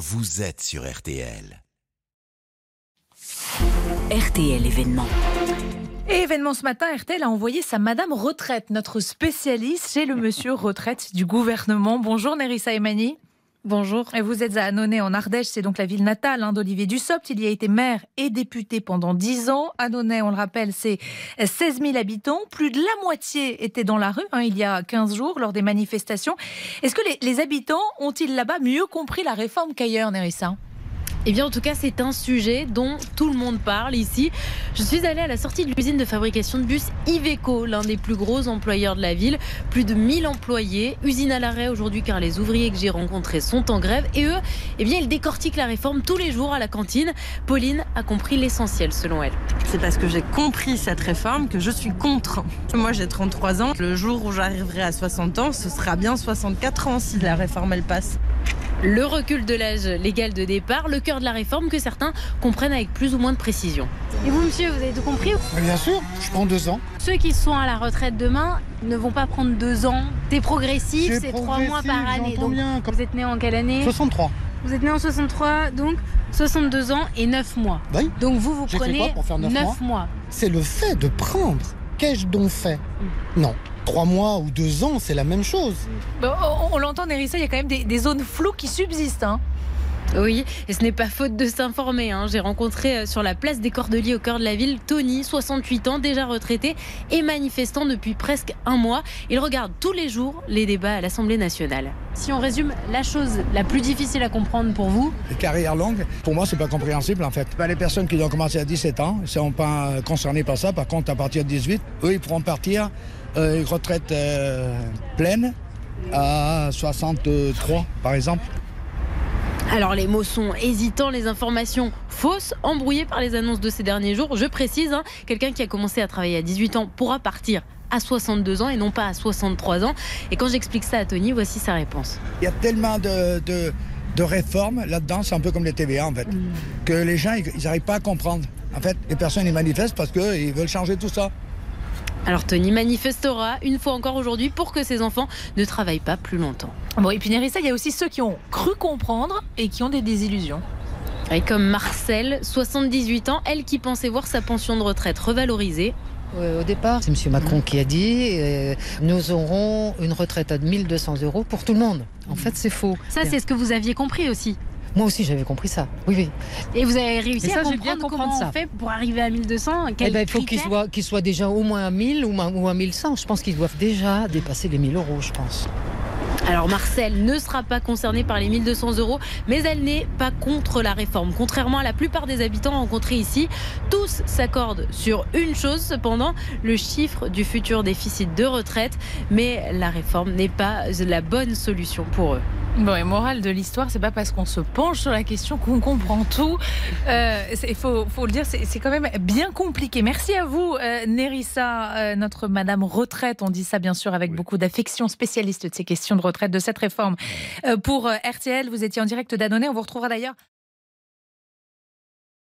vous êtes sur RTL. RTL événement. Et événement ce matin, RTL a envoyé sa Madame Retraite, notre spécialiste chez le Monsieur Retraite du gouvernement. Bonjour Nerissa Emani. Bonjour. Vous êtes à Annonay en Ardèche, c'est donc la ville natale hein, d'Olivier Dussopt. Il y a été maire et député pendant 10 ans. Annonay, on le rappelle, c'est 16 000 habitants. Plus de la moitié étaient dans la rue hein, il y a 15 jours lors des manifestations. Est-ce que les, les habitants ont-ils là-bas mieux compris la réforme qu'ailleurs, Nerissa eh bien, en tout cas, c'est un sujet dont tout le monde parle ici. Je suis allée à la sortie de l'usine de fabrication de bus Iveco, l'un des plus gros employeurs de la ville. Plus de 1000 employés. Usine à l'arrêt aujourd'hui car les ouvriers que j'ai rencontrés sont en grève. Et eux, eh bien, ils décortiquent la réforme tous les jours à la cantine. Pauline a compris l'essentiel selon elle. C'est parce que j'ai compris cette réforme que je suis contre. Moi, j'ai 33 ans. Le jour où j'arriverai à 60 ans, ce sera bien 64 ans si la réforme elle passe. Le recul de l'âge légal de départ, le cœur de la réforme que certains comprennent avec plus ou moins de précision. Et vous, monsieur, vous avez tout compris Bien sûr, je prends deux ans. Ceux qui sont à la retraite demain ne vont pas prendre deux ans. C'est progressif, c'est trois mois par année. Donc, bien. vous êtes né en quelle année? 63. Vous êtes né en 63, donc 62 ans et 9 mois. Oui. Donc vous, vous fait prenez quoi pour faire neuf 9 mois? mois? C'est le fait de prendre. Qu'ai-je donc fait? Non. Trois mois ou deux ans, c'est la même chose. Bon, on, l'entend, Nerissa, il y a quand même des, des zones floues qui subsistent. hein. Oui, et ce n'est pas faute de s'informer. hein. J'ai rencontré euh, sur la place des Cordeliers au cœur de la ville Tony, 68 ans, déjà retraité et manifestant depuis presque un mois. Il regarde tous les jours les débats à l'Assemblée nationale. Si on résume, la chose la plus difficile à comprendre pour vous, Les carrières longues, pour moi, c'est pas compréhensible en fait. Ben, les personnes qui doivent commencer à 17 ans ne sont pas euh, concernées par ça. Par contre, à partir de 18, eux, ils pourront partir euh, une retraite euh, pleine à 63, par exemple. Alors les mots sont hésitants, les informations fausses, embrouillées par les annonces de ces derniers jours. Je précise, hein, quelqu'un qui a commencé à travailler à 18 ans pourra partir à 62 ans et non pas à 63 ans. Et quand j'explique ça à Tony, voici sa réponse. Il y a tellement de, de- de réformes là-dedans, c'est un peu comme les TVA en fait, que les gens, ils n'arrivent pas à comprendre. En fait, les personnes, ils manifestent parce qu'ils veulent changer tout ça. Alors Tony manifestera une fois encore aujourd'hui pour que ses enfants ne travaillent pas plus longtemps. Bon, et puis Nerissa, il y a aussi ceux qui ont cru comprendre et qui ont des désillusions. Et comme Marcel, 78 ans, elle qui pensait voir sa pension de retraite revalorisée. Au départ, c'est M. Macron qui a dit euh, nous aurons une retraite à 1200 euros pour tout le monde. En fait, c'est faux. ça c'est ce que vous aviez compris aussi. Moi aussi, j'avais compris ça. Oui, oui. Et vous avez réussi ça, à j'ai bien comprendre comprendre comment ça. on fait pour arriver à 1200 Eh ben, il faut qu'ils soient, déjà au moins à 1000 ou, à- ou à 1100. Je pense qu'ils doivent déjà dépasser les 1000 euros, je pense. Alors Marcel ne sera pas concernée par les 1200 euros, mais elle n'est pas contre la réforme. Contrairement à la plupart des habitants rencontrés ici, tous s'accordent sur une chose cependant, le chiffre du futur déficit de retraite. Mais la réforme n'est pas la bonne solution pour eux. Bon, et morale de l'histoire, c'est pas parce qu'on se penche sur la question qu'on comprend tout. Il faut, faut le dire, c'est c'est quand même bien compliqué. Merci à vous, euh, Nerissa, euh, notre Madame Retraite. On dit ça bien sûr avec beaucoup d'affection, spécialiste de ces questions de retraite, de cette réforme. Euh, pour euh, RTL, vous étiez en direct d'Annonay. On vous retrouvera d'ailleurs